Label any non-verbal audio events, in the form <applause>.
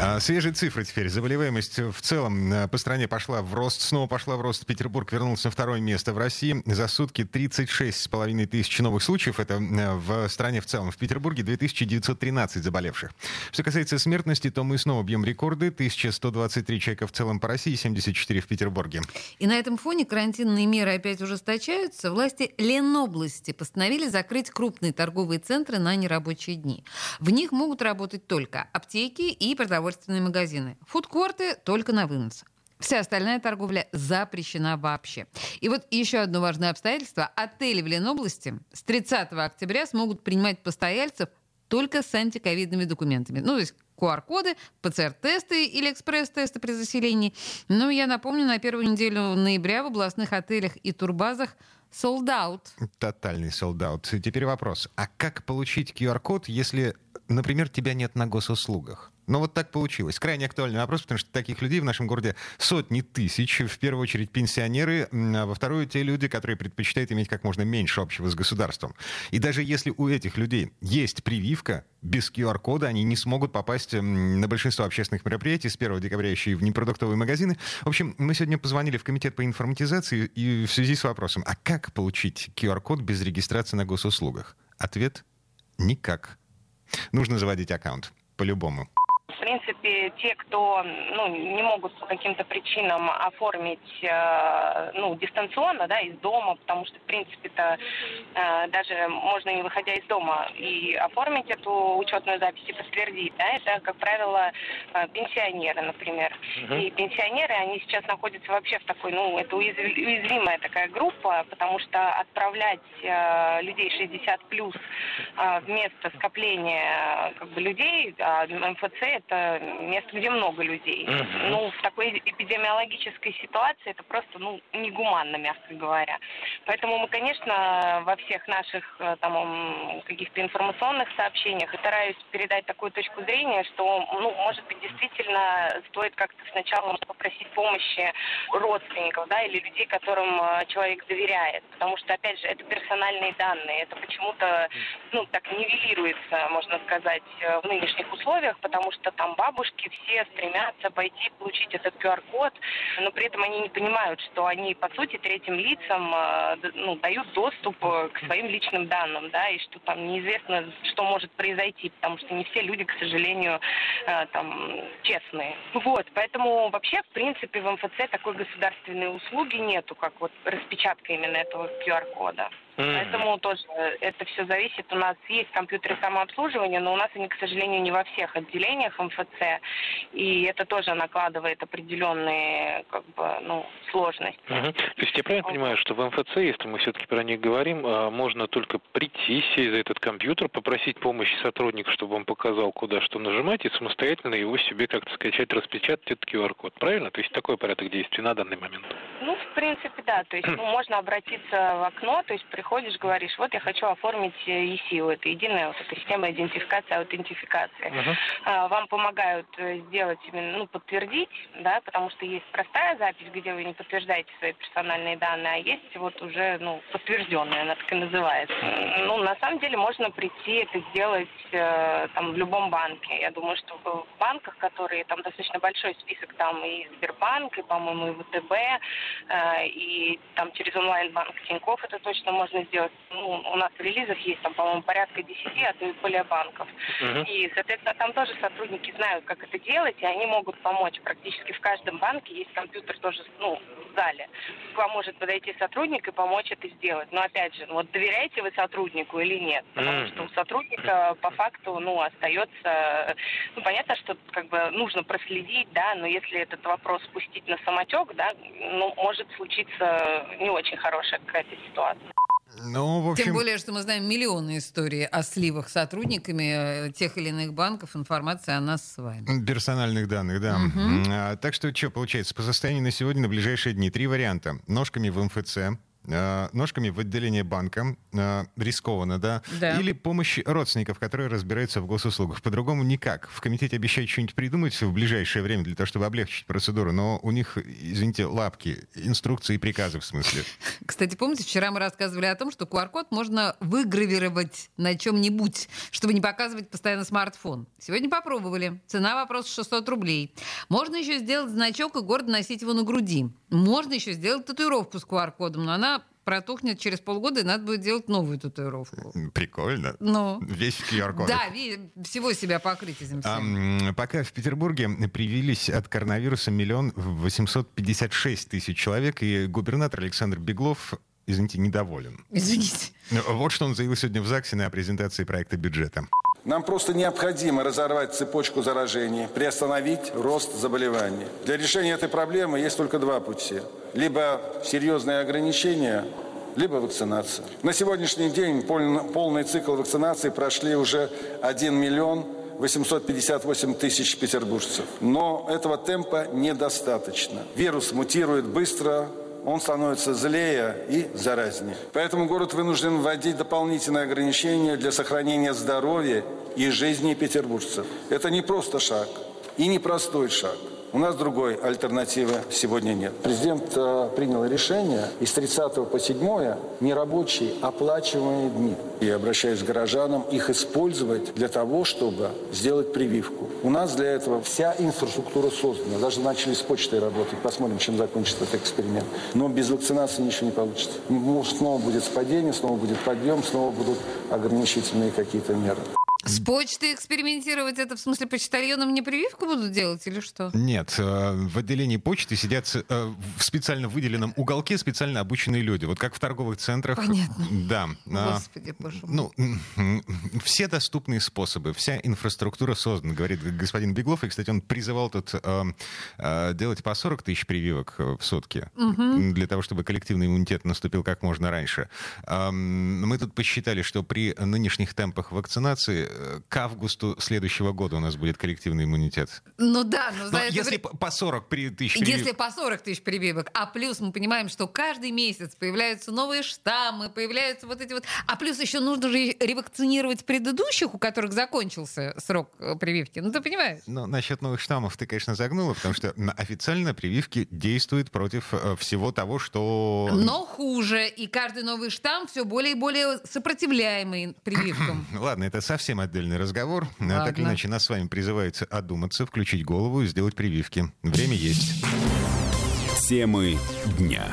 А, свежие цифры теперь. Заболеваемость в целом э, по стране пошла в рост. Снова пошла в рост. Петербург вернулся на второе место в России. За сутки 36,5 тысяч новых случаев. Это э, в стране в целом. В Петербурге 2913 заболевших. Что касается смертности, то мы снова бьем рекорды. 1123 человека в целом по России, 74 в Петербурге. И на этом фоне карантинные меры опять ужесточаются. Власти Ленобласти постановили закрыть крупные торговые центры на нерабочие дни. В них могут работать только аптеки и продовольственные продовольственные магазины. Фудкорты только на вынос. Вся остальная торговля запрещена вообще. И вот еще одно важное обстоятельство. Отели в Ленобласти с 30 октября смогут принимать постояльцев только с антиковидными документами. Ну, то есть QR-коды, ПЦР-тесты или экспресс-тесты при заселении. Ну, я напомню, на первую неделю ноября в областных отелях и турбазах sold out. Тотальный sold out. Теперь вопрос. А как получить QR-код, если, например, тебя нет на госуслугах? Но вот так получилось. Крайне актуальный вопрос, потому что таких людей в нашем городе сотни тысяч. В первую очередь пенсионеры, а во вторую те люди, которые предпочитают иметь как можно меньше общего с государством. И даже если у этих людей есть прививка, без QR-кода они не смогут попасть на большинство общественных мероприятий с 1 декабря еще и в непродуктовые магазины. В общем, мы сегодня позвонили в комитет по информатизации и в связи с вопросом, а как получить QR-код без регистрации на госуслугах? Ответ – никак. Нужно заводить аккаунт. По-любому принципе, те, кто ну, не могут по каким-то причинам оформить э, ну, дистанционно, да, из дома, потому что, в принципе-то, э, даже можно не выходя из дома и оформить эту учетную запись и подтвердить, да, это, как правило, э, пенсионеры, например. Uh-huh. И пенсионеры, они сейчас находятся вообще в такой, ну, это уязвимая такая группа, потому что отправлять э, людей 60 плюс э, в место скопления как бы, людей, э, МФЦ это место, где много людей. Угу. Ну, в такой эпидемиологической ситуации это просто, ну, негуманно, мягко говоря. Поэтому мы, конечно, во всех наших э, там каких-то информационных сообщениях стараюсь передать такую точку зрения, что, ну, может быть, действительно стоит как-то сначала попросить помощи родственников, да, или людей, которым э, человек доверяет. Потому что, опять же, это персональные данные, это почему-то, ну, так нивелируется, можно сказать, э, в нынешних условиях, потому что там бабушки все стремятся пойти получить этот QR-код, но при этом они не понимают, что они, по сути, третьим лицам э, ну, дают доступ э, к своим личным данным, да, и что там неизвестно, что может произойти, потому что не все люди, к сожалению, э, там, честные. Вот, поэтому вообще, в принципе, в МФЦ такой государственной услуги нету, как вот распечатка именно этого QR-кода. Mm-hmm. Поэтому тоже это все зависит. У нас есть компьютеры самообслуживания, но у нас они, к сожалению, не во всех отделениях МФЦ. И это тоже накладывает определенные как бы, ну, сложности. Mm-hmm. То есть я правильно понимаю, что в МФЦ, если мы все-таки про них говорим, а, можно только прийти, сесть за этот компьютер, попросить помощи сотрудника, чтобы он показал, куда что нажимать, и самостоятельно его себе как-то скачать, распечатать этот QR-код. Правильно? То есть такой порядок действий на данный момент? Ну, в принципе, да. То есть ну, <clears throat> можно обратиться в окно, то есть приходишь, говоришь, вот я хочу оформить ЕСИУ, это единая вот эта система идентификации, аутентификации. Uh-huh. Вам помогают э, сделать именно, ну, подтвердить, да, потому что есть простая запись, где вы не подтверждаете свои персональные данные, а есть вот уже, ну, подтвержденная, она так и называется. Ну, на самом деле можно прийти это сделать э, там в любом банке. Я думаю, что в банках, которые там достаточно большой список, там и Сбербанк, и, по-моему, и ВТБ, э, и там через онлайн-банк Тинькофф это точно можно можно сделать. Ну, у нас в релизах есть там, по-моему, порядка 10, а то и более банков. Uh-huh. И, соответственно, там тоже сотрудники знают, как это делать, и они могут помочь. Практически в каждом банке есть компьютер тоже, ну, в зале. К вам может подойти сотрудник и помочь это сделать. Но, опять же, вот доверяете вы сотруднику или нет? Потому uh-huh. что у сотрудника по факту, ну, остается... Ну, понятно, что как бы нужно проследить, да, но если этот вопрос спустить на самотек, да, ну, может случиться не очень хорошая какая-то ситуация. Ну, в общем... Тем более, что мы знаем миллионы историй о сливах сотрудниками э, тех или иных банков, информация о нас с вами. Персональных данных, да. Угу. А, так что, что получается, по состоянию на сегодня, на ближайшие дни, три варианта. Ножками в МФЦ, ножками в отделение банка, э, рискованно, да? Да. Или помощь родственников, которые разбираются в госуслугах. По-другому никак. В комитете обещают что-нибудь придумать в ближайшее время для того, чтобы облегчить процедуру, но у них, извините, лапки, инструкции и приказы в смысле. Кстати, помните, вчера мы рассказывали о том, что QR-код можно выгравировать на чем-нибудь, чтобы не показывать постоянно смартфон. Сегодня попробовали. Цена вопрос 600 рублей. Можно еще сделать значок и гордо носить его на груди. Можно еще сделать татуировку с QR-кодом, но она протухнет через полгода, и надо будет делать новую татуировку. Прикольно. Ну, Весь QR-кодах. да, всего себя покрыть этим А, всем. м, пока в Петербурге привились от коронавируса миллион восемьсот пятьдесят шесть тысяч человек, и губернатор Александр Беглов, извините, недоволен. Извините. Вот что он заявил сегодня в ЗАГСе на презентации проекта бюджета. Нам просто необходимо разорвать цепочку заражений, приостановить рост заболеваний. Для решения этой проблемы есть только два пути. Либо серьезные ограничения, либо вакцинация. На сегодняшний день полн- полный цикл вакцинации прошли уже 1 миллион 858 тысяч петербуржцев. Но этого темпа недостаточно. Вирус мутирует быстро, он становится злее и заразнее. Поэтому город вынужден вводить дополнительные ограничения для сохранения здоровья и жизни петербуржцев. Это не просто шаг и не простой шаг. У нас другой альтернативы сегодня нет. Президент э, принял решение из 30 по 7 нерабочие оплачиваемые дни. Я обращаюсь к горожанам их использовать для того, чтобы сделать прививку. У нас для этого вся инфраструктура создана. Даже начали с почтой работать. Посмотрим, чем закончится этот эксперимент. Но без вакцинации ничего не получится. Снова будет падение, снова будет подъем, снова будут ограничительные какие-то меры. С почтой экспериментировать, это в смысле почтальонам не прививку будут делать или что? Нет, э, в отделении почты сидят э, в специально выделенном уголке специально обученные люди. Вот как в торговых центрах. Понятно. Да. а, Господи, боже мой. Ну, <laughs> все доступные способы, вся инфраструктура создана, говорит господин Беглов. И, кстати, он призывал тут э, делать по 40 тысяч прививок в сутки для того, чтобы коллективный иммунитет наступил как можно раньше. Мы тут посчитали, что при нынешних темпах вакцинации к августу следующего года у нас будет коллективный иммунитет. Ну да, но за Но это если вре- по по 40 при- тысяч прививок... Если по 40 тысяч прививок, а плюс мы понимаем, что каждый месяц появляются новые штаммы, появляются вот эти вот... А плюс еще нужно же ревакцинировать предыдущих, у которых закончился срок э, прививки. Ну, ты понимаешь? Ну, насчет новых штаммов ты, конечно, загнула, потому что официально прививки действуют против э, всего того, что... Но хуже, и каждый новый штамм все более и более сопротивляемый прививкам. <clears throat> Ладно, это совсем отдельный разговор. А Так Ладно. или иначе, нас с вами призывается одуматься, включить голову и сделать прививки. Время есть. Темы дня.